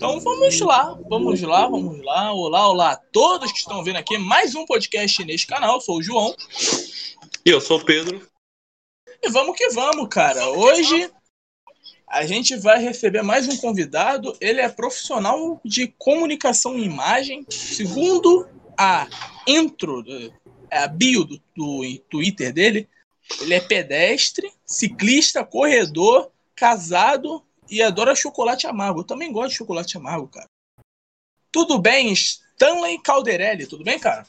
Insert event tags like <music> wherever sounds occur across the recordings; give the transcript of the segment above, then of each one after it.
Então vamos lá, vamos lá, vamos lá. Olá, olá a todos que estão vendo aqui mais um podcast neste canal. Eu sou o João. E eu sou o Pedro. E vamos que vamos, cara. Hoje a gente vai receber mais um convidado. Ele é profissional de comunicação e imagem. Segundo a intro, a bio do, do Twitter dele, ele é pedestre, ciclista, corredor, casado e adora chocolate amargo. Eu também gosto de chocolate amargo, cara. Tudo bem, Stanley Calderelli, tudo bem, cara?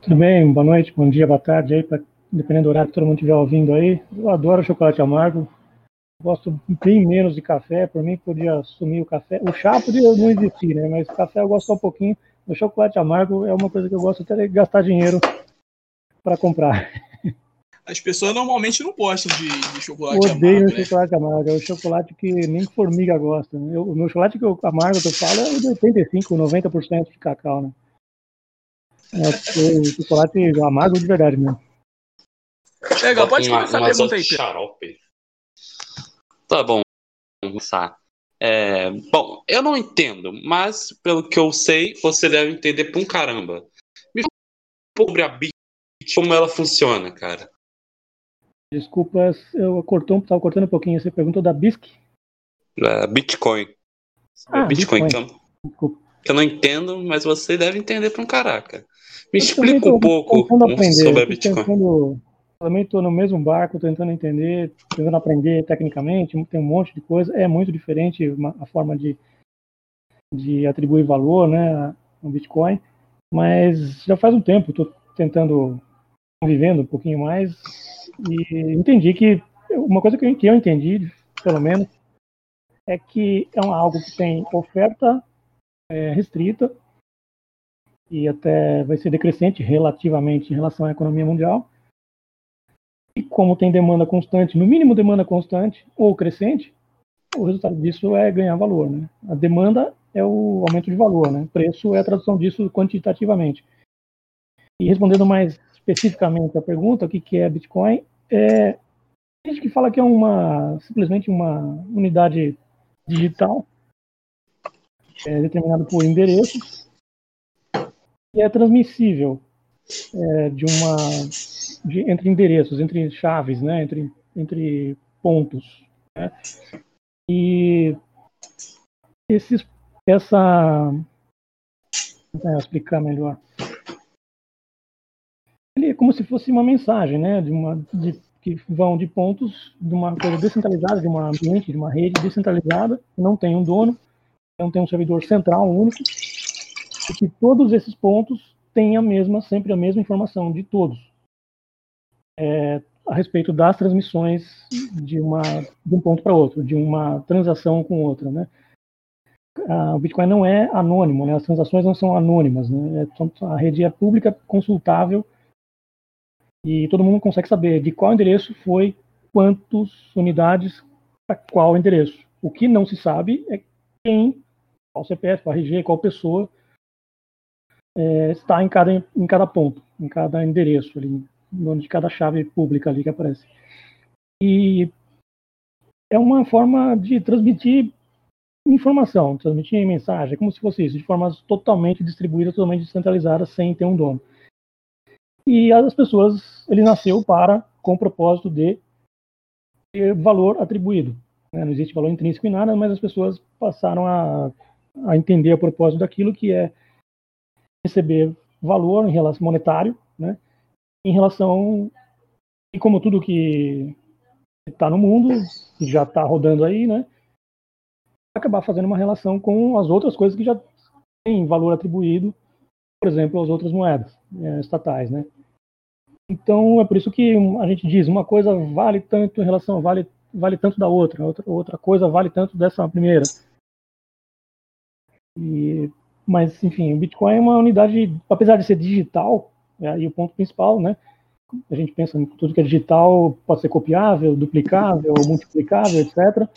Tudo bem, boa noite, bom dia, boa tarde aí, pra, dependendo do horário que todo mundo estiver ouvindo aí. Eu adoro chocolate amargo. Gosto bem menos de café, por mim podia sumir o café. O chá podia não existir, né? Mas café eu gosto um pouquinho. O chocolate amargo é uma coisa que eu gosto até de gastar dinheiro para comprar. As pessoas normalmente não gostam de, de chocolate Odeio amargo. Odeio né? chocolate amargo. É o chocolate que nem formiga gosta. Eu, o meu chocolate que eu, amargo que eu falo é de 85, 90% de cacau, né? É o chocolate amargo de verdade mesmo. Chega, pode começar uma, a pergunta aí, xarope. Tá bom, vamos começar. É, bom, eu não entendo, mas pelo que eu sei, você deve entender pra um caramba. Me fala sobre a Bit, como ela funciona, cara. Desculpa, eu cortou, tava cortando um pouquinho. Você perguntou da BISC? É, Bitcoin. Ah, Bitcoin, Bitcoin. Eu, Desculpa. eu não entendo, mas você deve entender pra um caraca. Me Eu explica um pouco aprender, sobre a Bitcoin. tentando- também estou no mesmo barco, tentando entender, tentando aprender tecnicamente, tem um monte de coisa. É muito diferente uma- a forma de, de atribuir valor né, no Bitcoin, mas já faz um tempo, estou tentando, convivendo um pouquinho mais, e entendi que uma coisa que eu, entendi, pelo menos, é que é um- algo que tem oferta é, restrita e até vai ser decrescente relativamente em relação à economia mundial. E como tem demanda constante, no mínimo demanda constante ou crescente, o resultado disso é ganhar valor. Né? A demanda é o aumento de valor, né? preço é a tradução disso quantitativamente. E respondendo mais especificamente a pergunta, o que é Bitcoin, é, tem gente que fala que é uma simplesmente uma unidade digital é, determinada por endereços e é transmissível é, de uma de- entre endereços, entre chaves, né, entre entre pontos. né? E esses essa vou tentar explicar melhor. Ele é como se fosse uma mensagem, né, de uma de, que vão de pontos de uma coisa descentralizada, de um ambiente, de uma rede descentralizada, que não tem um dono, não tem um servidor central único, e que todos esses pontos têm a mesma, sempre a mesma informação de todos é, a respeito das transmissões de, uma, de um ponto para outro, de uma transação com outra, né? O Bitcoin não é anônimo, né? As transações não são anônimas, né? É, a rede é pública, consultável e todo mundo consegue saber de qual endereço foi quantas unidades para qual endereço. O que não se sabe é quem, qual CPF, qual RG, qual pessoa é, está em cada, em cada ponto, em cada endereço, ali, no de cada chave pública ali que aparece. E é uma forma de transmitir informação, transmitir mensagem, como se fosse isso, de forma totalmente distribuída, totalmente descentralizada, sem ter um dono. E as pessoas, ele nasceu para, com o propósito de ter valor atribuído. né? Não existe valor intrínseco em nada, mas as pessoas passaram a, a entender o propósito daquilo que é receber valor em relação monetário, né? Em relação e como tudo que está no mundo que já está rodando aí, né? Acabar fazendo uma relação com as outras coisas que já têm valor atribuído, por exemplo, as outras moedas eh, estatais, né? Então é por isso que a gente diz uma coisa vale tanto em relação vale vale tanto da outra, outra outra coisa vale tanto dessa primeira. E mas enfim, o Bitcoin é uma unidade, apesar de ser digital, é, e o ponto principal, né? A gente pensa em tudo que é digital pode ser copiável, duplicável, multiplicável, etc.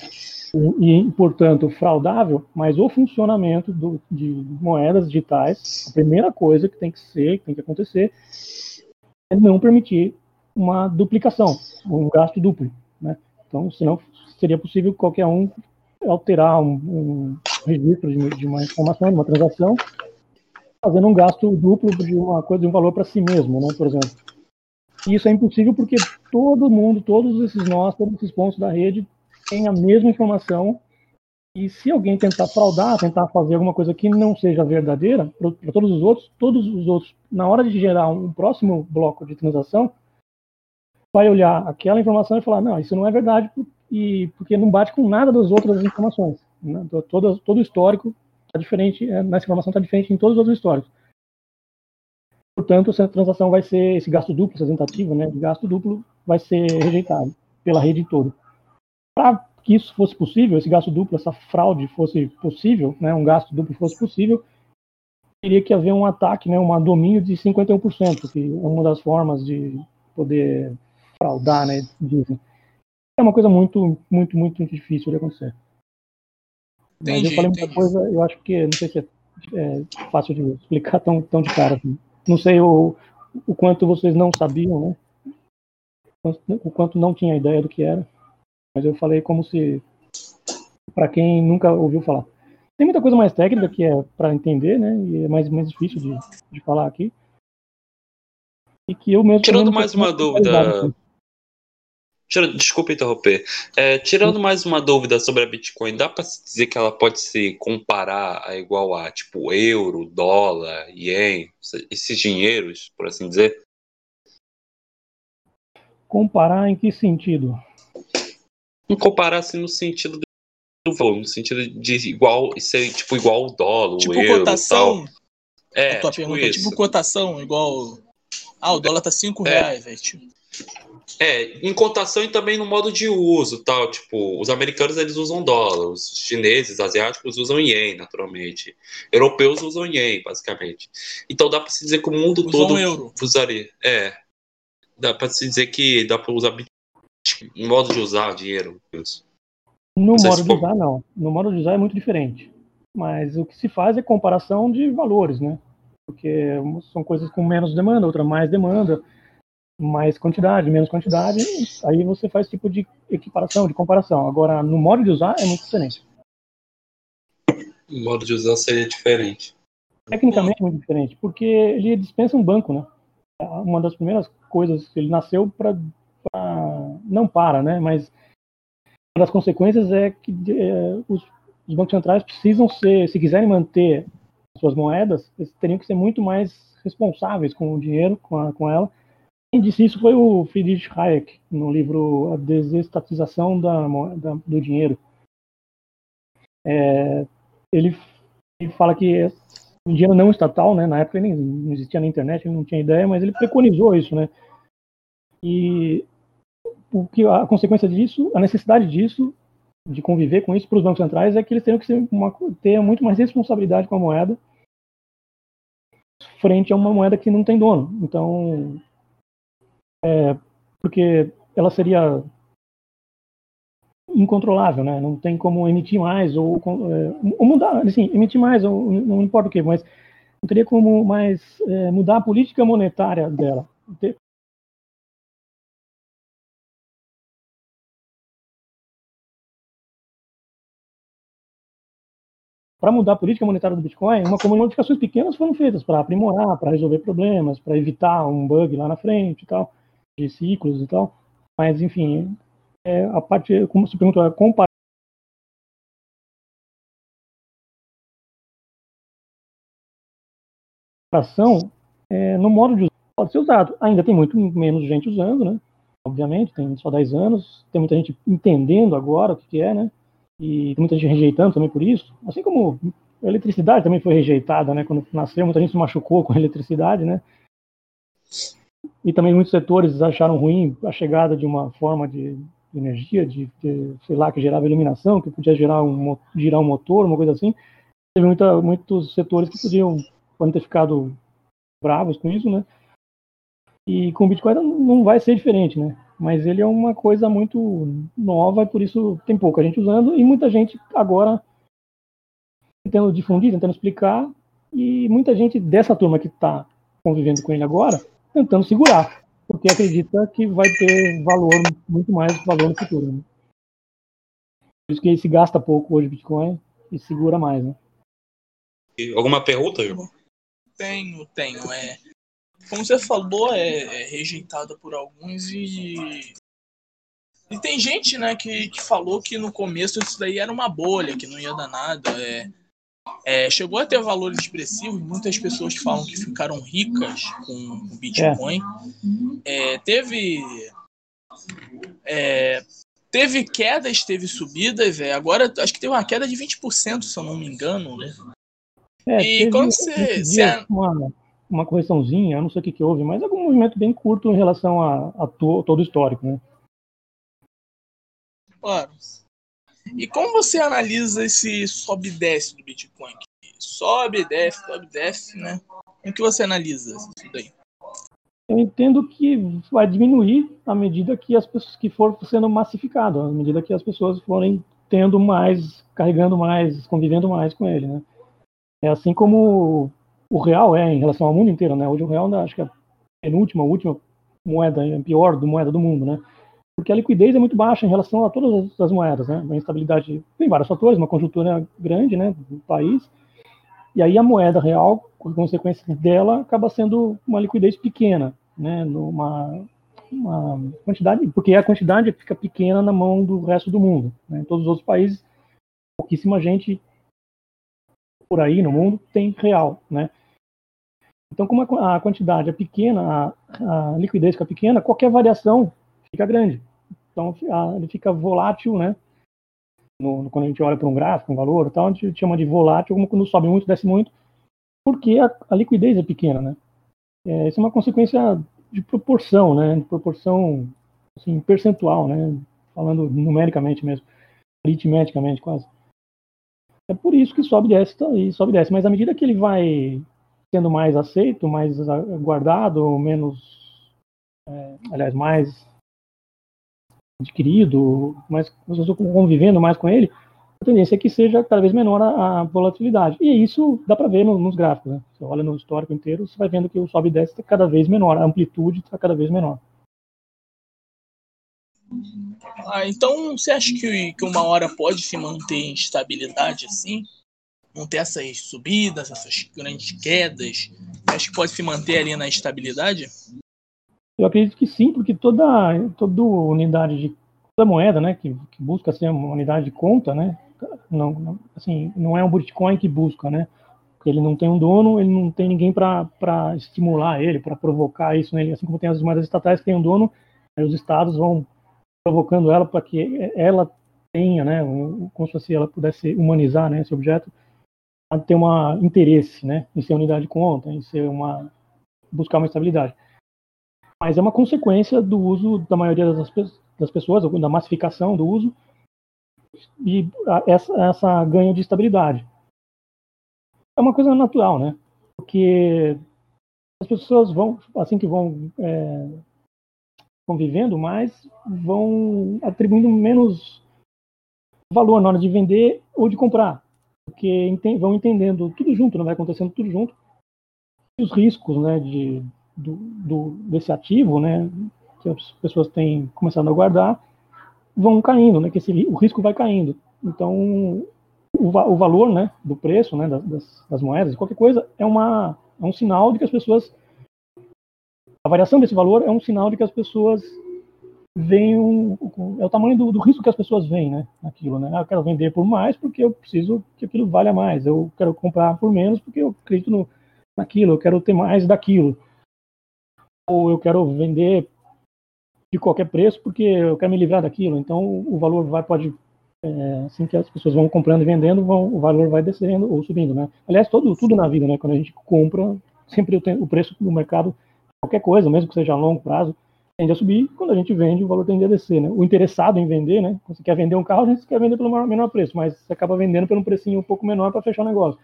E, e, portanto, fraudável, mas o funcionamento do, de moedas digitais, a primeira coisa que tem que ser, que tem que acontecer, é não permitir uma duplicação, um gasto duplo, né? Então, senão seria possível qualquer um alterar um, um registro de, de, uma informação, de uma transação, fazendo um gasto duplo de uma coisa, de um valor para si mesmo, né, por exemplo. E isso é impossível porque todo mundo, todos esses nós, todos esses pontos da rede têm a mesma informação e se alguém tentar fraudar, tentar fazer alguma coisa que não seja verdadeira para todos os outros, todos os outros, na hora de gerar um próximo bloco de transação, vai olhar aquela informação e falar, não, isso não é verdade, e porque não bate com nada das outras informações. Né? Todo, todo histórico está diferente, é, nessa informação está diferente em todos os outros históricos. Portanto, essa transação vai ser, esse gasto duplo, essa tentativa né, de gasto duplo, vai ser rejeitado pela rede toda. Para que isso fosse possível, esse gasto duplo, essa fraude fosse possível, né, um gasto duplo fosse possível, teria que haver um ataque, né, um domínio de 51%, que é uma das formas de poder fraudar, né, dizem. É uma coisa muito, muito, muito difícil de acontecer. Entendi, Mas eu falei muita coisa, eu acho que, não sei se é, é fácil de explicar tão, tão de cara assim. Não sei o, o quanto vocês não sabiam, né? O quanto não tinha ideia do que era. Mas eu falei como se, para quem nunca ouviu falar. Tem muita coisa mais técnica que é para entender, né? E é mais, mais difícil de, de falar aqui. E que eu mesmo. Tirando mais uma dúvida. Tira, desculpa interromper. É, tirando mais uma dúvida sobre a Bitcoin, dá para se dizer que ela pode se comparar a igual a tipo euro, dólar, ien, esses dinheiros, por assim dizer? Comparar em que sentido? Não comparar assim no sentido do valor, no sentido de igual, ser tipo igual ao dólar, tipo o euro, cotação. Tal. É, a tua tipo pergunta é tipo cotação, igual. Ah, o dólar tá 5 é. reais, velho. Tipo... É, em cotação e também no modo de uso, tal, tipo, os americanos eles usam dólar, os chineses, asiáticos usam ien, naturalmente. Europeus usam ien, basicamente. Então dá para se dizer que o mundo usam todo euro. usaria. É. Dá para se dizer que dá para usar modo de usar dinheiro. No modo de for... usar não. No modo de usar é muito diferente. Mas o que se faz é comparação de valores, né? Porque são coisas com menos demanda, outra mais demanda mais quantidade, menos quantidade, aí você faz tipo de equiparação, de comparação. Agora, no modo de usar é muito diferente. O modo de usar seria diferente. Tecnicamente é muito diferente, porque ele dispensa um banco, né? Uma das primeiras coisas, ele nasceu para não para, né? Mas uma das consequências é que é, os, os bancos centrais precisam ser, se quiserem manter suas moedas, eles teriam que ser muito mais responsáveis com o dinheiro, com, a, com ela, quem disse isso foi o Friedrich Hayek, no livro A Desestatização da, da, do Dinheiro. É, ele, ele, fala que o dinheiro não estatal, né, na época nem não existia na internet, ele não tinha ideia, mas ele preconizou isso, né? E o que a consequência disso, a necessidade disso, de conviver com isso para os bancos centrais é que eles teriam que uma, ter muito mais responsabilidade com a moeda frente a uma moeda que não tem dono. Então, é, porque ela seria incontrolável, né? Não tem como emitir mais ou, é, ou mudar, assim, emitir mais ou não importa o que, mas não teria como mais é, mudar a política monetária dela. Para mudar a política monetária do Bitcoin, uma modificações pequenas foram feitas para aprimorar, para resolver problemas, para evitar um bug lá na frente e tal de ciclos e tal. Mas, enfim, é, a parte, como se perguntou, a comparação é, no modo de usar pode ser usado. Ainda tem muito menos gente usando, né? Obviamente, tem só 10 anos, tem muita gente entendendo agora o que, que é, né? E muita gente rejeitando também por isso. Assim como a eletricidade também foi rejeitada, né? Quando nasceu, muita gente se machucou com a eletricidade, né? e também muitos setores acharam ruim a chegada de uma forma de, energia, de, de, sei lá, que gerava iluminação, que podia gerar um, girar um motor, uma coisa assim. Teve muita, muitos setores que podiam podem ter ficado bravos com isso, né? E com o Bitcoin não vai ser diferente, né? Mas ele é uma coisa muito nova e por isso tem pouca gente usando e muita gente agora tentando difundir, tentando explicar e muita gente dessa turma que está convivendo com ele agora tentando segurar, porque acredita que vai ter valor, muito mais valor no futuro. Né? Por isso que ele se gasta pouco hoje Bitcoin e segura mais, né? Alguma pergunta, João? Tenho, tenho. É, como você falou, é, é rejeitado por alguns e. E tem gente, né, que, que falou que no começo isso daí era uma bolha, que não ia dar nada. É, é, chegou a ter valores expressivos, muitas pessoas falam que ficaram ricas com o Bitcoin. É, teve. É, teve quedas, teve subidas. É, agora acho que teve uma queda de 20%, se eu não me engano, né? É, e quando você. você... Uma, correçãozinha, não sei o que, que houve, mas algum movimento bem curto em relação a, a to, todo o histórico, né? Claro. E como você analisa esse sobe e desce do Bitcoin? Sobe, desce, sobe, desce, né? Como que você analisa isso daí? Eu entendo que vai diminuir à medida que as pessoas que for sendo massificado, à medida que as pessoas forem tendo mais, carregando mais, convivendo mais com ele, né? É assim como o real é em relação ao mundo inteiro, né? Hoje o real, acho que é a penúltima, última moeda, a pior do moeda do mundo, né? Porque a liquidez é muito baixa em relação a todas as moedas, né? A instabilidade tem vários fatores, uma conjuntura grande, né, do país. E aí a moeda real, com consequência dela, acaba sendo uma liquidez pequena, né? Numa uma quantidade, porque a quantidade fica pequena na mão do resto do mundo. Né? Em todos os outros países, pouquíssima gente por aí no mundo tem real, né? Então, como a quantidade é pequena, a, a liquidez fica pequena, qualquer variação fica grande. Então, a, ele fica volátil, né? No, no, quando a gente olha para um gráfico, um valor, tal, a gente chama de volátil, como quando sobe muito, desce muito, porque a, a liquidez é pequena, né? É, isso é uma consequência de proporção, né? De proporção, assim, percentual, né? Falando numericamente mesmo, aritmeticamente quase. É por isso que sobe e desce, e sobe e desce. Mas à medida que ele vai sendo mais aceito, mais guardado, menos, é, aliás, mais adquirido, mais pessoas convivendo mais com ele, a tendência é que seja cada vez menor a, a volatilidade. E isso dá para ver no, nos gráficos. Né? Você olha no histórico inteiro, você vai vendo que o sobe e desce está cada vez menor, a amplitude está cada vez menor. Ah, então você acha que, que uma hora pode se manter em estabilidade assim? Não ter essas subidas, essas grandes quedas? Acho que pode se manter ali na estabilidade? Eu acredito que sim, porque toda, toda unidade de toda moeda, né, que, que busca ser uma unidade de conta, né, não, não, assim, não é um Bitcoin que busca, né, ele não tem um dono, ele não tem ninguém para estimular ele, para provocar isso nele, assim como tem as moedas estatais que tem um dono, aí os estados vão provocando ela para que ela tenha, né, como se ela pudesse humanizar, né, esse objeto, a ter um interesse, né, em ser unidade de conta, em ser uma buscar uma estabilidade. Mas é uma consequência do uso da maioria das, das pessoas, da massificação do uso e essa, essa ganho de estabilidade. É uma coisa natural, né? Porque as pessoas vão, assim que vão é, convivendo mais, vão atribuindo menos valor na hora de vender ou de comprar. Porque vão entendendo tudo junto, não vai acontecendo tudo junto. Os riscos né, de, do, do, desse ativo, né, que as pessoas têm começado a guardar, vão caindo, né, que esse, o risco vai caindo. Então, o, o valor né, do preço né, das, das moedas, qualquer coisa, é, uma, é um sinal de que as pessoas a variação desse valor é um sinal de que as pessoas veem um, é o tamanho do, do, risco que as pessoas veem, né, naquilo, né? Ah, eu quero vender por mais porque eu preciso que aquilo valha mais. Eu quero comprar por menos porque eu acredito no, naquilo. Eu quero ter mais daquilo. Ou eu quero vender de qualquer preço porque eu quero me livrar daquilo. Então o valor vai pode é, assim que as pessoas vão comprando e vendendo, vão, o valor vai descendo ou subindo, né? Aliás, todo, tudo na vida, né? Quando a gente compra, sempre o, preço no mercado qualquer coisa, mesmo que seja a longo prazo, tende a subir. Quando a gente vende, o valor tende a descer. Né? O interessado em vender, né? Você quer vender um carro, a gente quer vender pelo maior, menor preço, mas você acaba vendendo pelo um precinho um pouco menor para fechar o negócio.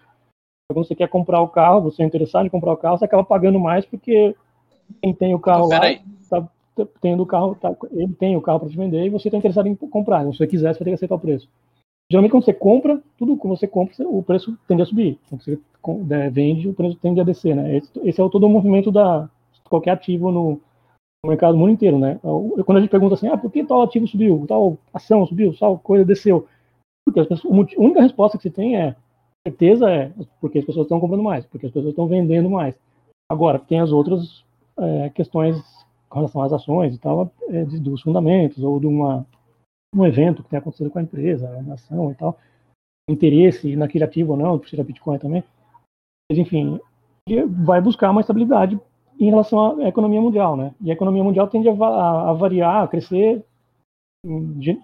Quando você quer comprar o carro, você é interessado em comprar o carro, você acaba pagando mais porque quem tem o carro lá está tendo o carro, tá, ele tem o carro para te vender e você está interessado em comprar. Se você quiser, você vai ter que aceitar o preço. Geralmente, quando você compra, tudo que você compra, o preço tende a subir. Quando você vende, o preço tende a descer. Né? Esse, esse é todo o movimento da, qualquer ativo no, mercado mundo inteiro, né? Quando a gente pergunta assim, ah, por que tal ativo subiu, tal ação subiu, tal coisa desceu, Porque as pessoas, a única resposta que você tem é certeza é porque as pessoas estão comprando mais, porque as pessoas estão vendendo mais. Agora, tem as outras é, questões com relação às ações e tal, é, dos fundamentos, ou de uma, um evento que tem acontecido com a empresa, a ação e tal, interesse naquele ativo ou não, precisa Bitcoin também. Mas, enfim, vai buscar uma estabilidade em relação à economia mundial, né? E a economia mundial tende a, a, variar, a crescer.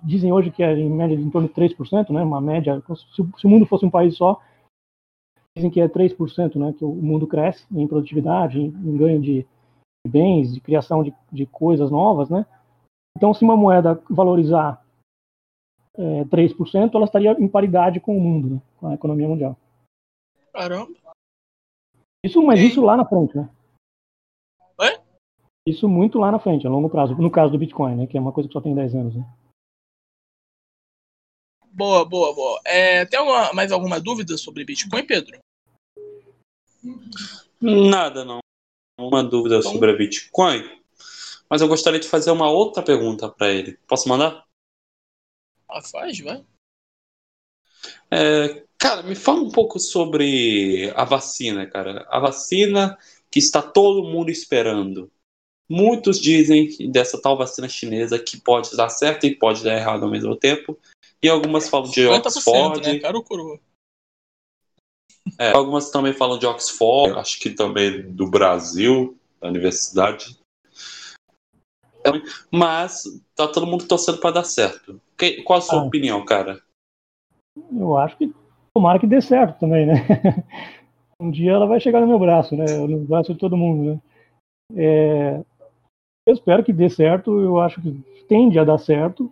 Dizem hoje que é em média de em torno de 3%, né? Uma média. Se, o mundo fosse um país só, dizem que é 3%, né? Que o mundo cresce em produtividade, em, em ganho de bens, de criação de, de coisas novas, né? Então, se uma moeda valorizar é, 3%, ela estaria em paridade com o mundo, né? com a economia mundial. Caramba. Isso, mas isso lá na frente, né? Isso muito lá na frente, a longo prazo. No caso do Bitcoin, né? Que é uma coisa que só tem 10 anos, né? Boa, boa, boa. É, tem alguma, mais alguma dúvida sobre Bitcoin, Pedro? Nada, não. Uma dúvida Então- sobre a Bitcoin. Mas eu gostaria de fazer uma outra pergunta para ele. Posso mandar? Ah, faz, vai. É, cara, me fala um pouco sobre a vacina, cara. A vacina que está todo mundo esperando. Muitos dizem dessa tal vacina chinesa que pode dar certo e pode dar errado ao mesmo tempo. E algumas falam de 50%, Oxford. né? Cara ou coroa? É, algumas também falam de Oxford, acho que também do Brasil, da universidade. Mas tá todo mundo torcendo para dar certo. Que- qual a sua Ah. opinião, cara? Eu acho que tomara que dê certo também, né? <laughs> um dia ela vai chegar no meu braço, né? No braço de todo mundo, né? É, eu espero que dê certo, eu acho que tende a dar certo.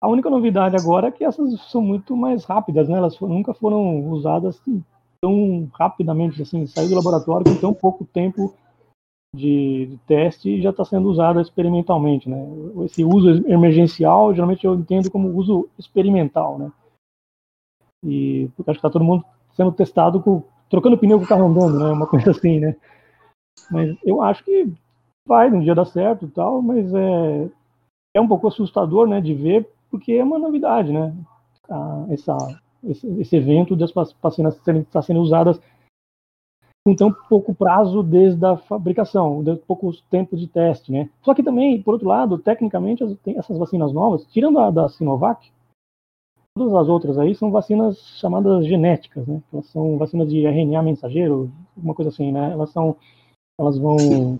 A única novidade agora é que essas são muito mais rápidas, né? Elas nunca foram usadas assim, tão rapidamente, assim, saiu do laboratório com tão pouco tempo de, de teste e já está sendo usada experimentalmente, né? Esse uso emergencial, geralmente eu entendo como uso experimental, né? E acho que está todo mundo sendo testado com trocando pneu com o carro andando, né? Uma coisa assim, né? Mas eu acho que vai, um dia dar certo e tal, mas é, é um pouco assustador, né, de ver, porque é uma novidade, né? Ah, essa, esse, esse evento das vac- vacinas serem tá sendo usadas com tão pouco prazo desde a fabricação, de poucos tempos de teste, né? Só que também, por outro lado, tecnicamente, essas vacinas novas, tirando a da Sinovac, todas as outras aí são vacinas chamadas genéticas, né? Elas são vacinas de RNA mensageiro, uma coisa assim, né? Elas são, elas vão,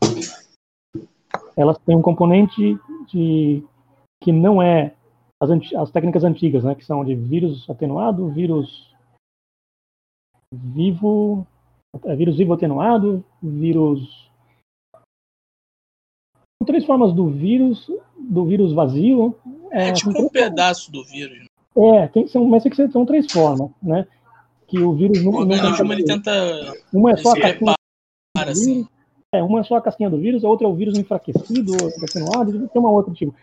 elas têm um componente de que não é as, as técnicas antigas, né? Que são de vírus atenuado, vírus vivo, é, vírus vivo atenuado, vírus são três formas do vírus, do vírus vazio. É, É, tipo um pedaço do vírus. é, tem, são, mas tem que ser, são três formas, né? Que o vírus não, O não ele tenta Uma é só a do assim. É, uma é só a casquinha do vírus, a outra é o vírus enfraquecido, tem uma outra tipo.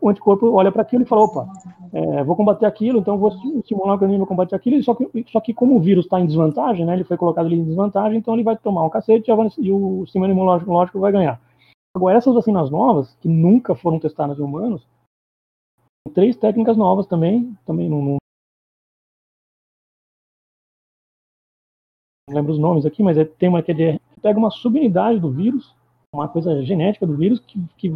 O anticorpo olha para aquilo e fala, opa, é, vou combater aquilo, então vou estimular o organismo a combater aquilo, só que, só que como o vírus está em desvantagem, né, ele foi colocado ali em desvantagem, então ele vai tomar um cacete e o sistema imunológico lógico, vai ganhar. Agora, essas vacinas novas, que nunca foram testadas em humanos, três técnicas novas também, também não, não lembro os nomes aqui, mas é, tem uma que é pega uma subunidade do vírus, uma coisa genética do vírus, que, que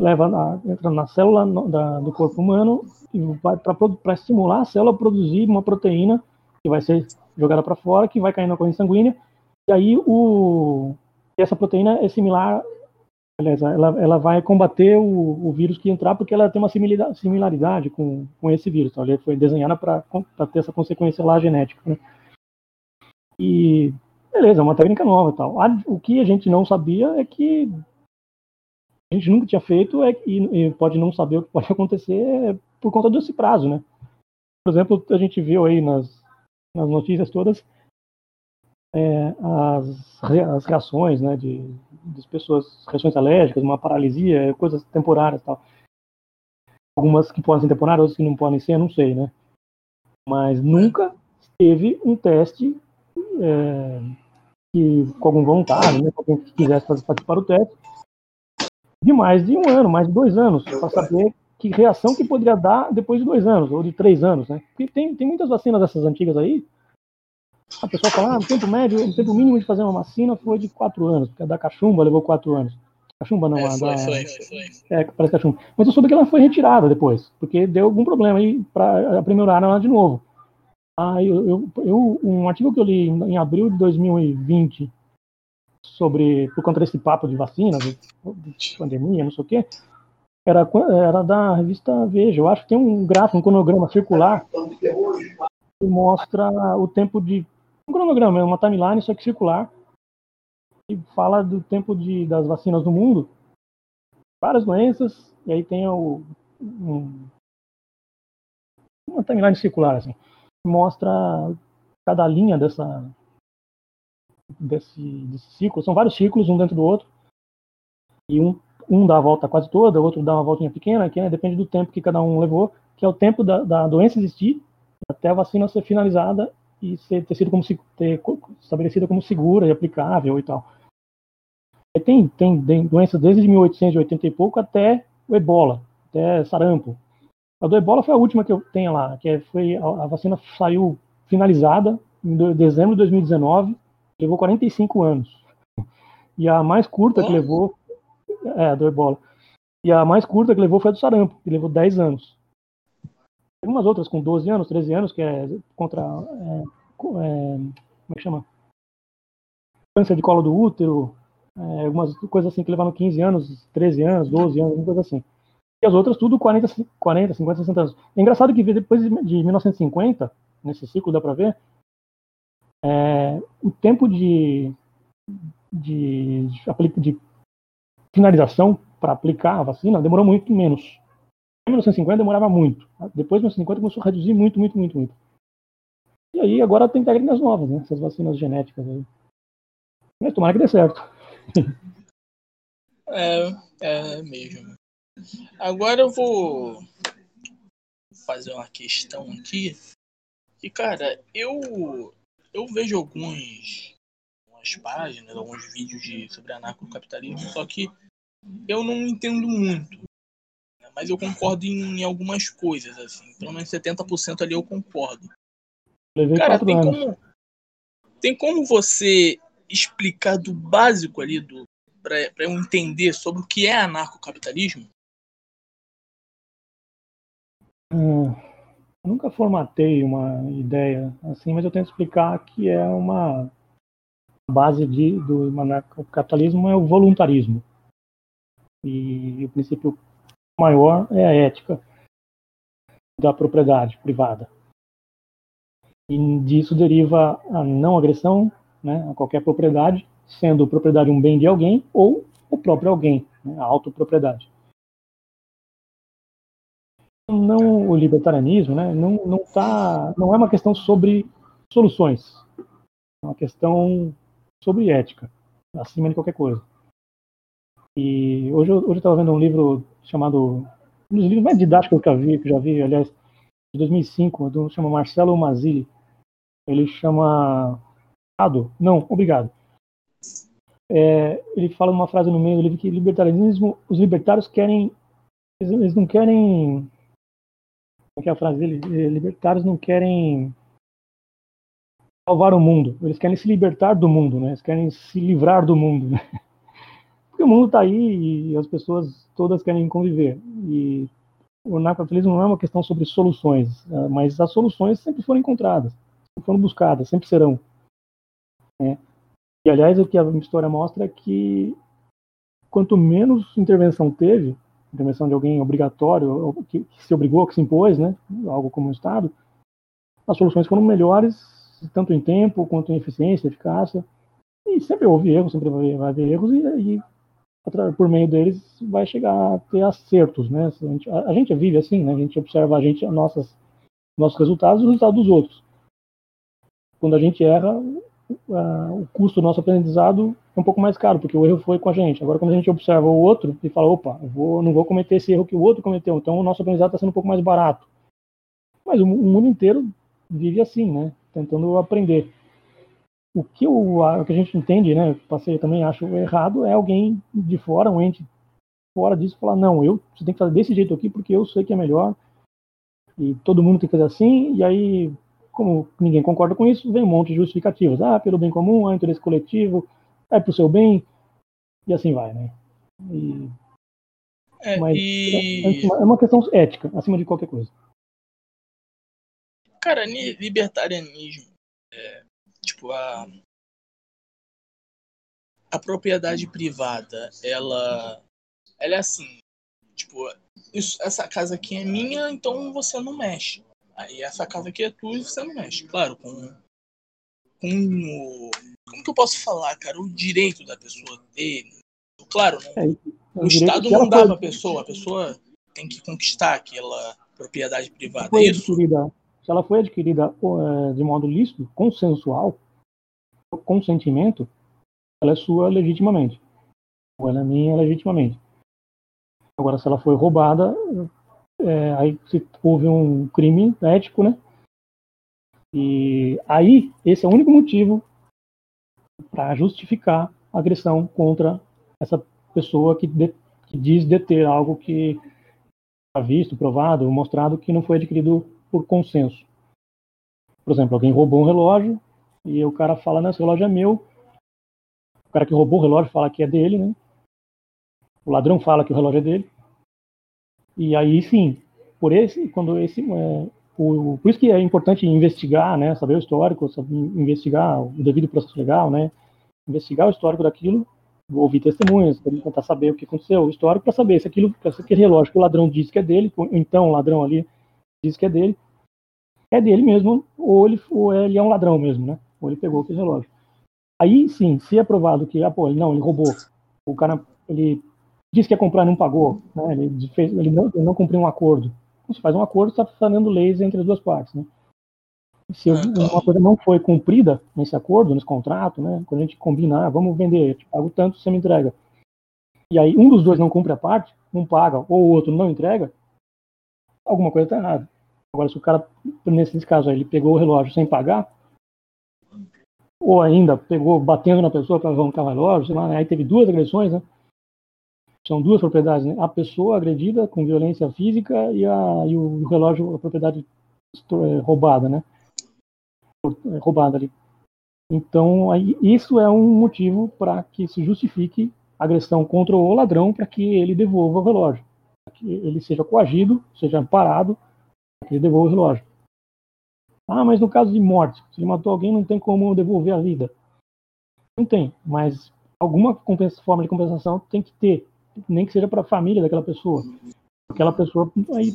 leva na, entra na célula no- da- do corpo humano e vai para estimular a célula a produzir uma proteína que vai ser jogada para fora, que vai cair na corrente sanguínea, e aí o, essa proteína é similar, aliás, ela, ela vai combater o, o vírus que entrar, porque ela tem uma similida- similaridade com, com esse vírus, então ela foi desenhada para ter essa consequência lá genética, né? E beleza, é uma técnica nova e tal. O que a gente não sabia é que a gente nunca tinha feito é, e, pode não saber o que pode <laughs> acontecer por conta desse prazo, né? Por exemplo, a gente viu aí nas, nas notícias todas é, as, as reações, né, de, das pessoas, reações alérgicas, uma paralisia, coisas temporárias e tal. Algumas que podem ser temporárias, outras que não podem ser, não sei, né? Mas nunca teve um teste é, que, com algum voluntário, né, alguém que quisesse fazer, participar do teste, de mais de um ano, mais de dois anos, para saber que que reação que poderia dar depois de dois anos, ou de três anos, né? Porque tem, tem muitas vacinas dessas antigas aí. A pessoa fala, ah, o tempo médio, o tempo mínimo de fazer uma vacina foi de quatro anos, porque a da cachumba levou quatro anos. Cachumba não, É, a foi, da. foi, foi. É, parece cachumba. Mas eu soube que ela foi retirada depois, porque deu algum problema aí para aprimorar ela de novo. Ah, eu, eu, eu- um artigo que eu li em abril de 2020 sobre por conta desse papo de vacina, de, de pandemia, não sei o quê, era, era da revista Veja. Eu acho que tem um gráfico, um cronograma circular que mostra o tempo de um cronograma, é uma timeline só que circular e fala do tempo de, das vacinas no mundo, várias doenças e aí tem o, um, uma timeline circular assim, mostra cada linha dessa desse, desse ciclo. São vários ciclos, um dentro do outro. E um, um dá a volta quase toda, o outro dá uma voltinha pequena, que né, depende do tempo que cada um levou, que é o tempo da, da doença existir até a vacina ser finalizada e ser, ter sido como ter estabelecida como segura e aplicável e tal. E tem, tem doenças desde 1880 e pouco até o ebola, até sarampo. A do ebola foi a última que eu tenho lá, que é- foi a, a vacina saiu finalizada em do- dezembro de 2019, levou 45 anos. E a mais curta que levou é a do ebola. E a mais curta que levou foi a do sarampo, que levou 10 anos. Tem umas outras com 12 anos, 13 anos, que é contra. é, é, como é que chama? Câncer de colo do útero, é, algumas coisas assim que levaram 15 anos, 13 anos, 12 anos, uma coisa assim. E as outras tudo 40, 40 50, 60 anos. É engraçado que depois de de 1950, nesse ciclo dá pra ver, é, o tempo de, de, de, de finalização para aplicar a vacina demorou muito menos. Em 1950 demorava muito. Depois de 1950 começou a reduzir muito, muito, muito, muito. E aí agora tem técnicas novas, né? Essas vacinas genéticas aí. Mas tomara que dê certo. É, é mesmo. Agora eu vou fazer uma questão aqui. Que, cara, eu eu vejo alguns algumas páginas, alguns vídeos de, sobre anarcocapitalismo, só que eu não entendo muito. né? Mas eu concordo em, algumas coisas, assim. Pelo menos 70% ali eu concordo. Levei Cara, tem anos. como, tem como você explicar do básico ali, do para eu entender sobre o que é anarcocapitalismo? Hum, nunca formatei uma ideia assim, mas eu tento explicar que é uma base de, do capitalismo é o voluntarismo. E o princípio maior é a ética da propriedade privada. E disso deriva a não agressão né, a qualquer propriedade, sendo propriedade um bem de alguém ou o próprio alguém, né, a autopropriedade. Não o libertarianismo, né, não não tá, não é uma questão sobre soluções, é uma questão sobre ética, acima de qualquer coisa. E hoje eu hoje estava vendo um livro chamado um dos livros mais didáticos que eu vi, que eu já vi, aliás, de 2005, do chama Marcelo Mazzilli. Ele chama Ado? Não, obrigado. É, ele fala uma frase no meio do livro que libertarianismo, os libertários querem, eles, não querem, que é a frase dele? Eh, Libertários não querem salvar o mundo, eles querem se libertar do mundo, né? Eles querem se livrar do mundo, né? <laughs> Porque o mundo está aí e as pessoas todas querem conviver. E o anarcocapitalismo não é uma questão sobre soluções, eh, mas as soluções sempre foram encontradas, sempre foram buscadas, sempre serão. né? E, aliás, o que a história mostra é que quanto menos intervenção teve, intervenção de alguém obrigatório, que, que se obrigou, que se impôs, né, algo como o Estado, as soluções foram melhores, tanto em tempo, quanto em eficiência, eficácia. E sempre houve erros, sempre vai, haver erros, e, e por meio deles vai chegar a ter acertos, né? A gente, a, a gente vive assim, né? A gente observa a gente, as nossas, nossos resultados e os resultados dos outros. Quando a gente erra, a- o custo do nosso aprendizado é um pouco mais caro, porque o erro foi com a gente. Agora, quando a gente observa o outro e fala, opa, eu vou, não vou cometer esse erro que o outro cometeu, então o nosso aprendizado está sendo um pouco mais barato. Mas o, o mundo inteiro vive assim, né? Tentando aprender. O que, a- o que a gente entende, né? Passei também acho errado, é alguém de fora, um ente fora disso falar, não, eu você tem que fazer desse jeito aqui porque eu sei que é melhor e todo mundo tem que fazer assim, e aí, como ninguém concorda com isso, vem um monte de justificativas. Ah, pelo bem comum, é interesse coletivo, é pro seu bem, e assim vai, né? E... É, Mas e... é, é uma questão ética, acima de qualquer coisa. Cara, ni- libertarianismo, é, tipo, a, a propriedade privada, ela, ela é assim, tipo, isso- essa casa aqui é minha, então você não mexe. Aí essa casa aqui é tua e você não mexe. Claro, com, com o, como que eu posso falar, cara, o direito da pessoa ter, claro, não, É, o Estado não dá foi- pra pessoa, a pessoa tem que conquistar aquela propriedade privada. foi É isso? adquirida, se ela foi adquirida eh, de modo lícito, consensual, consentimento, ela é sua legitimamente. Ou ela é minha legitimamente. Agora, se ela foi roubada, eh, aí houve um crime ético, né? E aí, esse é o único motivo para justificar a agressão contra essa pessoa que, de- que diz deter algo que está visto, provado, mostrado que não foi adquirido por consenso. Por exemplo, alguém roubou um relógio e o cara fala, não, esse relógio é meu. O cara que roubou o relógio fala que é dele, né? O ladrão fala que o relógio é dele. E aí sim, por esse, quando esse, é, o, por isso que é importante investigar, né? Saber o histórico, saber investigar o devido processo legal, né? Investigar o histórico daquilo, ouvir testemunhas, tentar saber o que aconteceu, o histórico, para saber se aquilo, se aquele relógio que o ladrão diz que é dele, então o ladrão ali diz que é dele, é dele mesmo, ou ele, ou ele é um ladrão mesmo, né? Ou ele pegou aquele relógio. Aí sim, se é provado que, ah, pô, não, ele roubou, o cara, ele disse que ia comprar e não pagou, né? Ele, fez, ele, não, ele não cumpriu um acordo. Então, se faz um acordo, está fazendo leis entre as duas partes, né? Se Ah, uma coisa não foi cumprida nesse acordo, nesse contrato, né? Quando a gente combina, ah, vamos vender, eu te pago tanto, você me entrega. E aí um dos dois não cumpre a parte, um paga, ou o outro não entrega, alguma coisa está errada. Agora, se o cara, nesse caso aí, ele pegou o relógio sem pagar, ou ainda pegou batendo na pessoa para arrancar o relógio, sei lá, né? aí teve duas agressões, né? São duas propriedades, né? A pessoa agredida com violência física e, a, e o relógio, a propriedade é, roubada, né? É, Roubada ali. Então, aí, isso é um motivo para que se justifique agressão contra o ladrão para que ele devolva o relógio. Que ele seja coagido, seja parado, para que ele devolva o relógio. Ah, mas no caso de morte, se ele matou alguém, não tem como devolver a vida. Não tem, mas alguma forma de compensação tem que ter, nem que seja para a família daquela pessoa. Aquela pessoa aí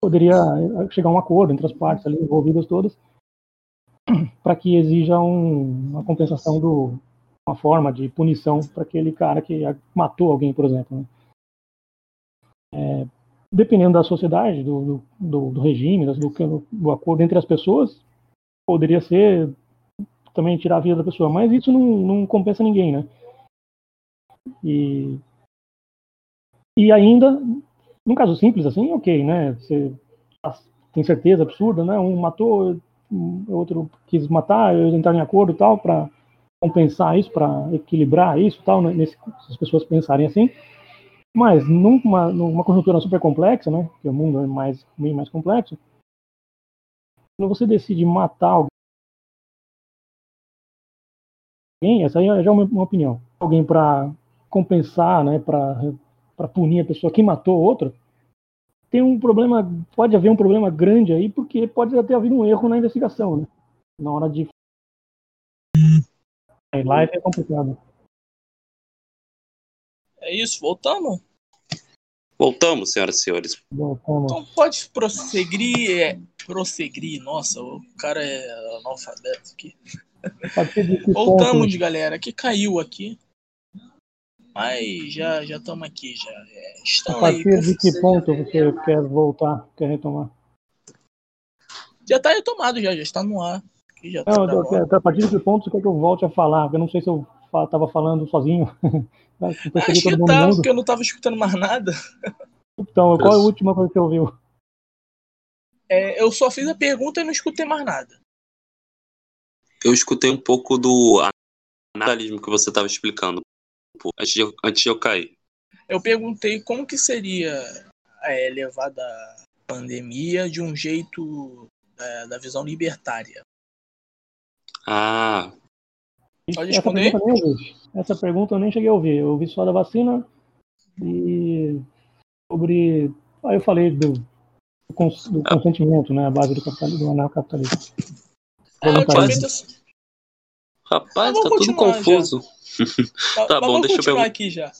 poderia eh, chegar a um acordo entre as partes ali envolvidas todas <clears throat> para que exija um- uma compensação do uma forma de punição para aquele cara que matou alguém, por exemplo. né? É, dependendo da sociedade, do, do, do- regime, do, do acordo entre as pessoas, poderia ser também tirar a vida da pessoa, mas isso não, não compensa ninguém, né? E, e ainda, num caso simples assim, ok, né? Você tem certeza absurda, né? Um matou, um outro quis matar, eles entraram em acordo tal para compensar isso, para equilibrar isso, tal, né? Nesse, se as pessoas pensarem assim. Mas numa, numa conjuntura super complexa, né? Que o mundo é mais bem mais complexo. Quando você decide matar alguém, essa aí já é uma, uma opinião. Alguém para compensar, né? Para para punir a pessoa que matou outra, tem um problema, pode haver um problema grande aí, porque pode até haver um erro na investigação, né? Na hora de. Aí lá é complicado. É isso, voltamos? Voltamos, senhoras e senhores. Como- Então pode prosseguir. É, prosseguir, nossa, o cara é analfabeto aqui. que <laughs> Voltamos, ponto- galera, que caiu aqui. Mas já já estamos aqui, já. É, A estão aí. partir de que ponto você quer voltar, quer retomar? Já tá retomado, já, já está no ar. Já tá Não, eu gravando. quero- a partir de que ponto você quer que eu volte a falar? Porque eu não sei se eu estava falando sozinho. <laughs> Eu Acho que mundo tá, porque eu não tava escutando mais nada. Então, qual é a última coisa que você ouviu? É, eu só fiz a pergunta e não escutei mais nada. Eu escutei um pouco do analismo que você estava explicando pô, antes de, eu- antes de eu cair. Eu perguntei como que seria é, levada a pandemia de um jeito é, da visão libertária. Ah, Pode Essa responder? pergunta, eu nem ouvi. Essa pergunta eu nem cheguei a ouvir. Eu ouvi só da vacina e sobre. Aí eu falei do, do, cons- do consentimento, né? A base do, capitalismo, do anarcapitalismo. Feito assim. rapaz, Vamos tá tudo continuar já. Tá, Tá mas bom, vamos deixa eu continuar pergun- aqui já.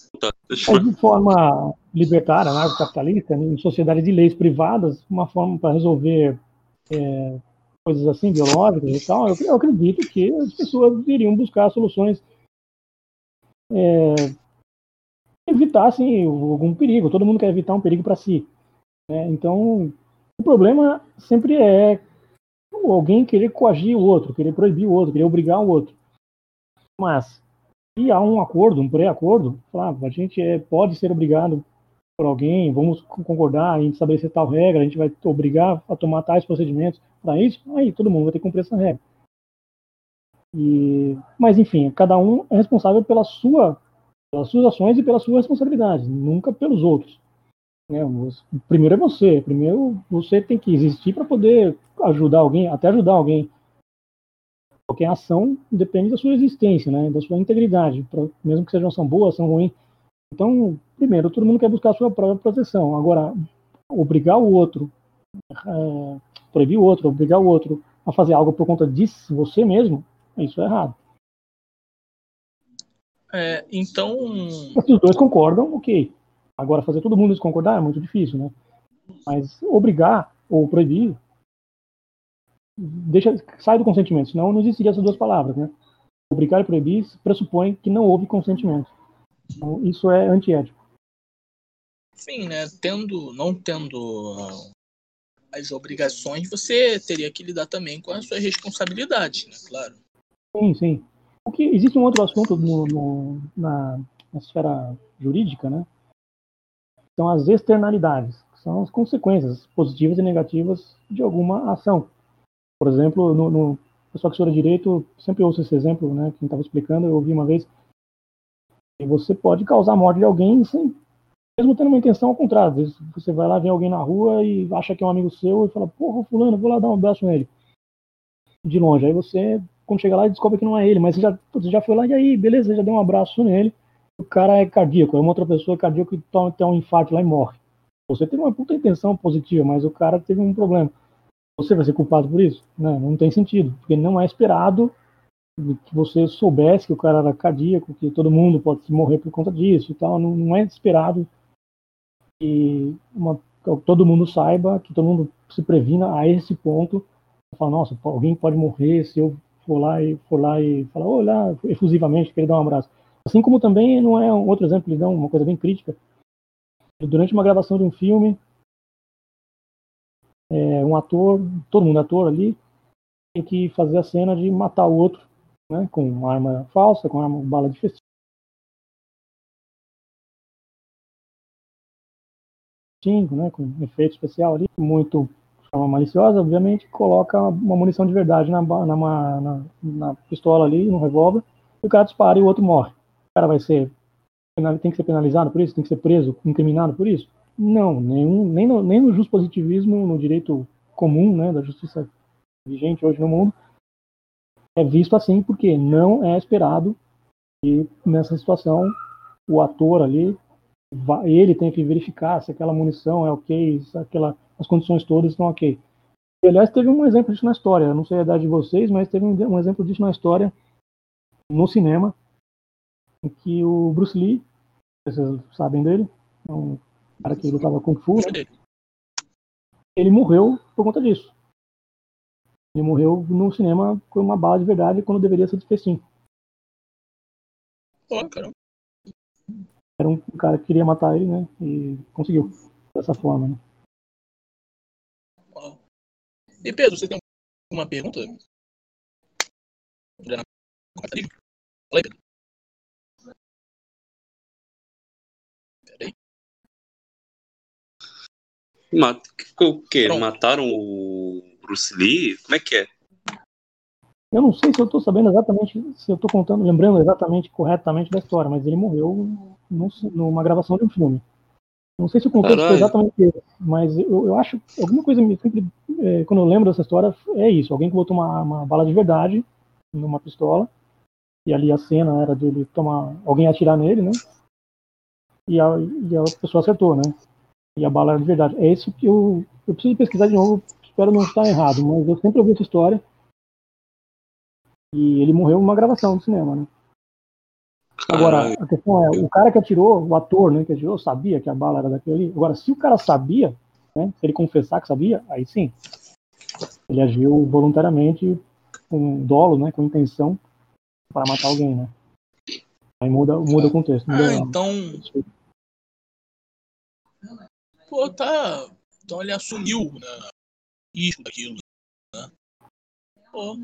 Deixa eu- de forma libertária, anarcocapitalista, né, em sociedade de leis privadas, uma forma para resolver é, coisas assim, biológicas e tal, eu, eu acredito que as pessoas iriam buscar soluções é, que evitassem algum perigo. Todo mundo quer evitar um perigo para si. né? Então, o problema sempre é alguém querer coagir o outro, querer proibir o outro, querer obrigar o outro. Mas, se há um acordo, um pré-acordo, falar, a gente é, pode ser obrigado por alguém, vamos concordar em estabelecer tal regra, a gente vai obrigar a tomar tais procedimentos para isso, aí todo mundo vai ter que cumprir essa regra. E, mas, enfim, cada um é responsável pela sua, pelas suas ações e pela sua responsabilidade, nunca pelos outros. né? Primeiro é você, primeiro você tem que existir para poder ajudar alguém, até ajudar alguém. Qualquer ação depende da sua existência, né? da sua integridade, pra- mesmo que seja uma ação boa, ação ruim. Então, primeiro, todo mundo quer buscar a sua própria proteção. Agora, obrigar o outro, é, proibir o outro, obrigar o outro a fazer algo por conta de você mesmo, isso é errado. É, então, Se os dois concordam, ok. Agora, fazer todo mundo concordar é muito difícil, né? Mas obrigar ou proibir deixa, sai do consentimento, senão não existiria essas duas palavras, né? Obrigar e proibir pressupõe que não houve consentimento. Então, isso é antiético. enfim, né, tendo, não tendo ah, as obrigações, você teria que lidar também com as suas responsabilidades, né, claro. Sim, sim. O que existe um outro assunto no, no- na, na esfera jurídica, né? São as externalidades, que são as consequências positivas e negativas de alguma ação. Por exemplo, no, no pessoal que estuda direito sempre ouço esse exemplo, né? Quem estava explicando, eu ouvi uma vez. que Você pode causar a morte de alguém sem, mesmo tendo uma intenção ao contrário. Às vezes você vai lá ver alguém na rua e acha que é um amigo seu e fala, porra, fulano, vou lá dar um abraço nele. De longe. Aí você quando chega lá e descobre que não é ele, mas você já, você já foi lá e aí, beleza, já deu um abraço nele, o cara é cardíaco, é uma outra pessoa cardíaca que toma tem um infarto lá e morre. Você teve uma puta intenção positiva, mas o cara teve um problema. Você vai ser culpado por isso? Não, não tem sentido, porque não é esperado que você soubesse que o cara era cardíaco, que todo mundo pode morrer por conta disso e tal, não, não é esperado que uma, todo mundo saiba, que todo mundo se previna a esse ponto, falar, nossa, alguém pode morrer se eu for lá e for lá e falar, olá, efusivamente, querer dar um abraço. Assim como também não é um outro exemplo, eles dão uma coisa bem crítica. Durante uma gravação de um filme, é, um ator, todo mundo é ator ali, tem que fazer a cena de matar o outro, né, com uma arma falsa, com arma, bala de festim, né, com efeito especial ali, muito de forma maliciosa, obviamente, coloca uma munição de verdade na, na, na, na pistola ali, no revólver, e o cara dispara e o outro morre. O cara vai ser tem que ser penalizado por isso, tem que ser preso, incriminado por isso? Não, nenhum, nem no, nem no positivismo, no direito comum, né, da justiça vigente hoje no mundo, é visto assim porque não é esperado que nessa situação o ator ali ele tem que verificar se aquela munição é ok, se aquela, as condições todas estão ok. E, aliás, teve um exemplo disso na história, não sei a idade de vocês, mas teve um, um exemplo disso na história no cinema, em que o Bruce Lee, vocês sabem dele, é um cara que lutava Kung Fu, né? ele morreu por conta disso. Ele morreu no cinema com uma bala de verdade quando deveria ser de festim. Pô. Era um cara que queria matar ele, né? E conseguiu dessa forma, né? E Pedro, você tem alguma pergunta? Fala aí, Pedro. Mat... O quê? Pronto. Mataram o Bruce Lee? Como é que é? Eu não sei se eu estou sabendo exatamente, se eu estou contando, lembrando exatamente corretamente da história, mas ele morreu num, numa gravação de um filme. Não sei se o contexto foi exatamente esse, mas eu, eu acho alguma coisa me sempre é, quando eu lembro dessa história é isso, alguém que botou uma, uma bala de verdade numa pistola e ali a cena era dele tomar alguém atirar nele, né? E a, e a pessoa acertou, né? E a bala era de verdade. É isso que eu eu preciso pesquisar de novo, espero não estar errado, mas eu sempre ouvi essa história e ele morreu numa gravação do cinema, né? Agora, a questão é, o cara que atirou, o ator, né, que atirou, sabia que a bala era daquele ali. Agora, se o cara sabia, né, se ele confessar que sabia, aí sim. Ele agiu voluntariamente, com dolo, né, com intenção, para matar alguém, né? Aí muda, muda o contexto. Muda ah, então... Pô, tá... Então ele assumiu, né, risco daquilo, né? Pô,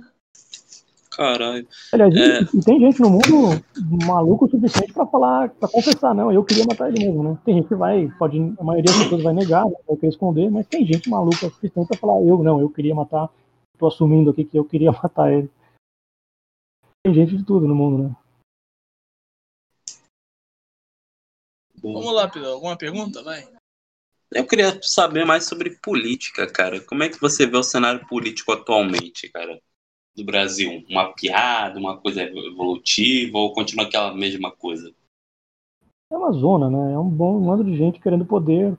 Caralho. Aliás, é... e, tem gente no mundo maluco o suficiente pra falar, pra confessar, não, eu queria matar ele mesmo, né? Tem gente que vai, pode, a maioria das pessoas vai negar, né, vai querer esconder, mas tem gente maluca o suficiente pra falar, eu não, eu queria matar, tô assumindo aqui que eu queria <laughs> matar ele. Tem gente de tudo no mundo, né? Vamos lá, Pedro, alguma pergunta? Vai. Eu queria saber mais sobre política, cara. Como é que você vê o cenário político atualmente, cara? do Brasil? Uma piada, uma coisa evolutiva ou continua aquela mesma coisa? É uma zona, né? É um bom mando de gente querendo poder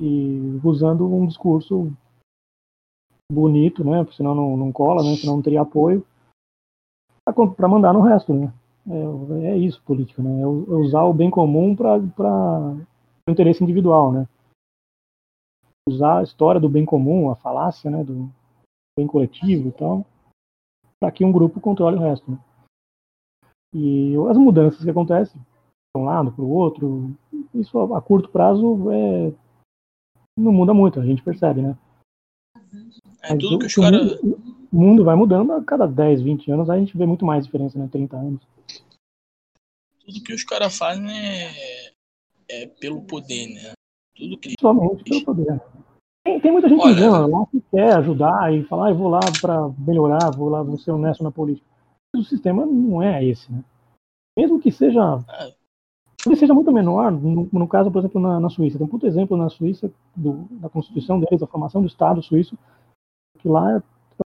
e usando um discurso bonito, né? Porque senão não, não cola, né? Senão não teria apoio para mandar no resto, né? É, é isso, política, né? É, é usar o bem comum para o interesse individual, né? Usar a história do bem comum, a falácia, né? Do bem coletivo e tal, para que um grupo controle o resto. Né? E as mudanças que acontecem de um lado para o outro, isso a, curto prazo é, não muda muito, a gente percebe, né? É Mas tudo o, que os caras. O mundo vai mudando a cada 10, 20 anos, a gente vê muito mais diferença, né? 30 anos. Tudo que os caras fazem é, é pelo poder, né? Tudo que. Somente pelo poder. Tem, tem muita gente Olha, lá que quer ajudar e falar, ah, eu vou lá para melhorar, vou lá, vou ser honesto na política. Mas o sistema não é esse, né? Mesmo que seja. Que seja muito menor, no, no, caso, por exemplo, na, na Suíça. Tem um puto exemplo na Suíça, do, da Constituição deles, da formação do Estado suíço, que lá é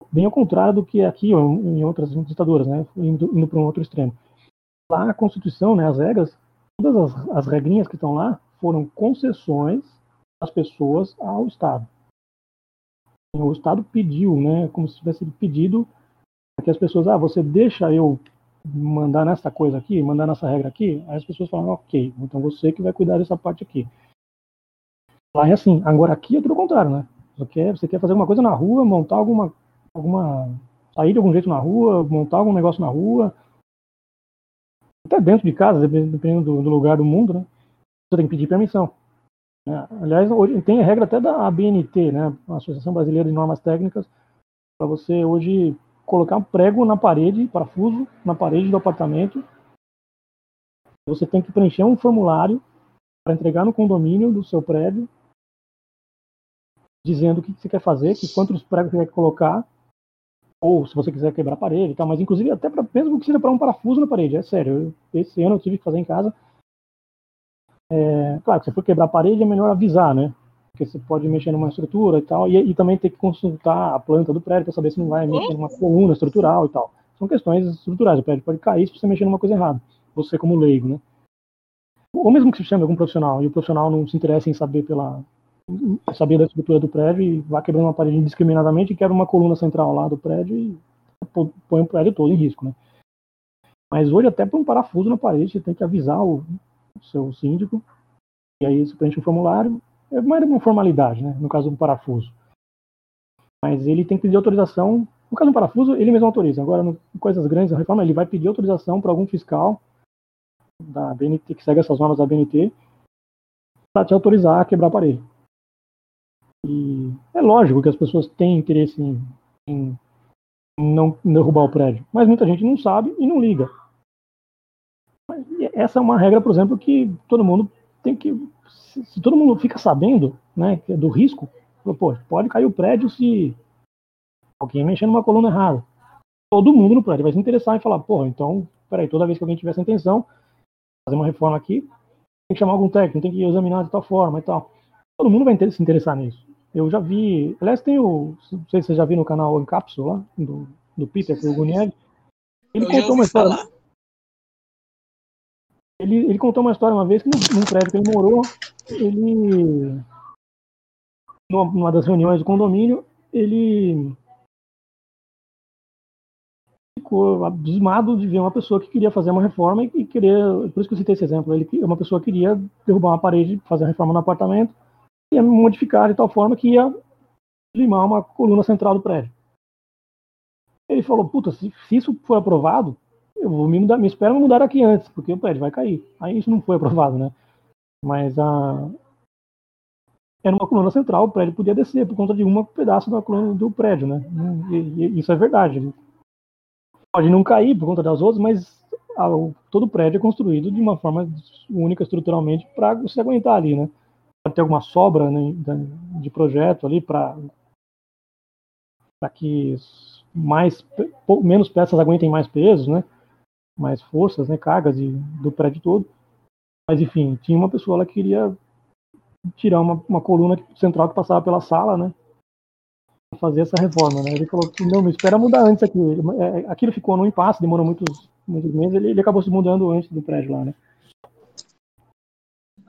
bem ao contrário do que é aqui ou em outras ditaduras, né? Indo, indo para um outro extremo. Lá a Constituição, né, as regras, todas as, as regrinhas que estão lá foram concessões as pessoas ao Estado. O Estado pediu, né, como se tivesse pedido que as pessoas, ah, você deixa eu mandar nessa coisa aqui, mandar nessa regra aqui, aí as pessoas falam, ok, então você que vai cuidar dessa parte aqui. Lá é assim, agora aqui é tudo o contrário, né? Você quer, você quer fazer alguma coisa na rua, montar alguma, alguma, sair de algum jeito na rua, montar algum negócio na rua, até dentro de casa, dependendo do, do lugar do mundo, né? Você tem que pedir permissão. Né? Aliás, hoje tem a regra até da ABNT, né? Associação Brasileira de Normas Técnicas, para você hoje colocar um prego na parede, parafuso na parede do apartamento. Você tem que preencher um formulário para entregar no condomínio do seu prédio, dizendo o que você quer fazer, que quantos pregos você quer colocar, ou se você quiser quebrar a parede e mas inclusive até para mesmo que seja para um parafuso na parede, é sério. Eu, esse ano eu tive que fazer em casa é, claro, se você for quebrar a parede, é melhor avisar, né? Porque você pode mexer numa estrutura e tal, e, e também ter que consultar a planta do prédio para saber se não vai mexer numa coluna estrutural e tal. São questões estruturais. O prédio pode cair se você mexer numa coisa errada. Você, como leigo, né? Ou mesmo que se chame algum profissional, e o profissional não se interessa em saber pela saber da estrutura do prédio e vá quebrando uma parede indiscriminadamente e quebra uma coluna central lá do prédio e põe o prédio todo em risco, né? Mas hoje até para um parafuso na parede você tem que avisar o, seu síndico, e aí você preenche um formulário, é mais uma formalidade, né, no caso do parafuso. Mas ele tem que pedir autorização, no caso do parafuso, ele mesmo autoriza. Agora, em coisas grandes, a reforma, ele vai pedir autorização para algum fiscal da BNT, que segue essas normas da BNT, para te autorizar a quebrar a parede. E é lógico que as pessoas têm interesse em, em não derrubar o prédio, mas muita gente não sabe e não liga essa é uma regra, por exemplo, que todo mundo tem que. Se, se todo mundo fica sabendo né, é do risco, pô, pode cair o prédio se alguém mexer numa coluna errada. todo mundo no prédio vai se interessar em falar, porra, então, peraí, toda vez que alguém tiver essa intenção, fazer uma reforma aqui, tem que chamar algum técnico, tem que examinar de tal forma e tal. Todo mundo vai se interessar nisso. Eu já vi, aliás, tem o, não sei se você já viu no canal Encapsula, do, do Peter Kurgunieri, ele Eu contou uma história, falar. Ele, ele contou uma história uma vez que num, prédio que ele morou, ele, numa, das reuniões do condomínio, ele ficou abismado de ver uma pessoa que queria fazer uma reforma e, e querer, por isso que eu citei esse exemplo, ele, uma pessoa queria derrubar uma parede, fazer uma reforma no apartamento, ia modificar de tal forma que ia limar uma coluna central do prédio. Ele falou, puta, se, se isso for aprovado, eu vou me mudar, me espero mudar aqui antes, porque o prédio vai cair. Aí isso não foi aprovado, né? Mas a era uma coluna central, o prédio podia descer por conta de um pedaço da coluna do prédio, né? E, e isso é verdade. Pode não cair por conta das outras, mas a, o, todo o prédio é construído de uma forma única estruturalmente para você aguentar ali, né? Pode ter alguma sobra né, de projeto ali para para que mais menos peças aguentem mais pesos, né? Mais forças, né? Cargas de, do prédio todo. Mas enfim, tinha uma pessoa lá que queria tirar uma, uma coluna central que passava pela sala, né? Pra fazer essa reforma, né? Ele falou que não, não espera mudar antes aqui. Ele- é, Aquilo ficou num impasse, demorou muitos, muitos meses, ele, ele acabou se mudando antes do prédio lá, né?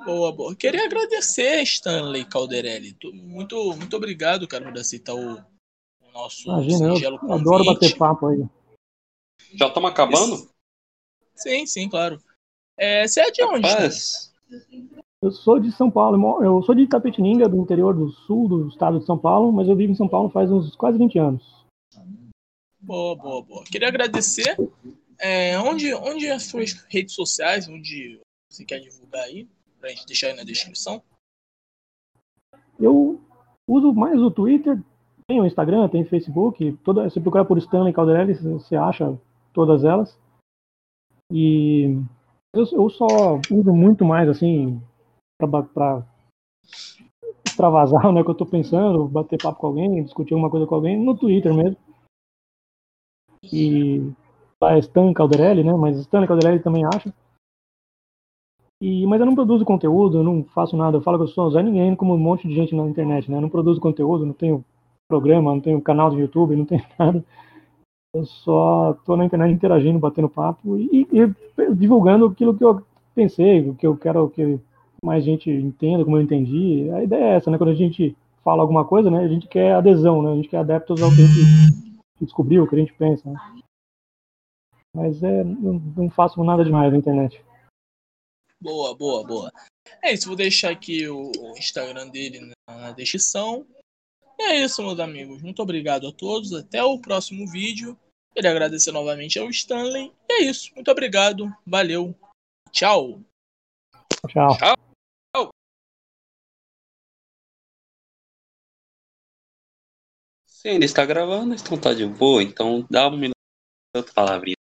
Boa, boa. Queria agradecer, Stanley Calderelli. Muito, muito obrigado, cara, por aceitar o, o nosso Imagina, singelo eu adoro bater papo aí. Já estamos acabando? Sim, sim, claro. É, você é de onde? Rapaz, Eu sou de São Paulo, eu sou de Itapetininga, do interior do sul do estado de São Paulo, mas eu vivo em São Paulo faz uns quase 20 anos. Boa, boa, boa. Queria agradecer. É, onde, onde as suas redes sociais, onde você quer divulgar aí, pra gente deixar aí na descrição? Eu uso mais o Twitter, tem o Instagram, tem o Facebook, toda, se procurar por Stanley Calderelli, você acha todas elas. E eu, eu só uso muito mais assim para extravasar <laughs> né, o que eu tô pensando, bater papo com alguém, discutir alguma coisa com alguém, no Twitter mesmo. E lá é Stan Calderelli, né? Mas Stanley Calderelli também acha. E, mas eu não produzo conteúdo, eu não faço nada. Eu falo que eu sou Zé Ninguém, como um monte de gente na internet, né? Eu não produzo conteúdo, não tenho programa, não tenho canal de YouTube, não tenho <laughs> nada. Eu só tô na internet interagindo, batendo papo e, e divulgando aquilo que eu pensei, o que eu quero que mais gente entenda, como eu entendi. A ideia é essa, né? Quando a gente fala alguma coisa, né? A gente quer adesão, né? A gente quer adeptos ao que a gente descobriu, o que a gente pensa. Né? Mas é, não, faço nada demais na internet. Boa, boa, boa. É isso, vou deixar aqui o Instagram dele na descrição. E é isso, meus amigos. Muito obrigado a todos. Até o próximo vídeo. Queria agradecer novamente ao Stanley. E é isso. Muito obrigado. Valeu. Tchau. Tchau. se ainda está gravando, então tá de boa. Então dá um minuto palavrinha.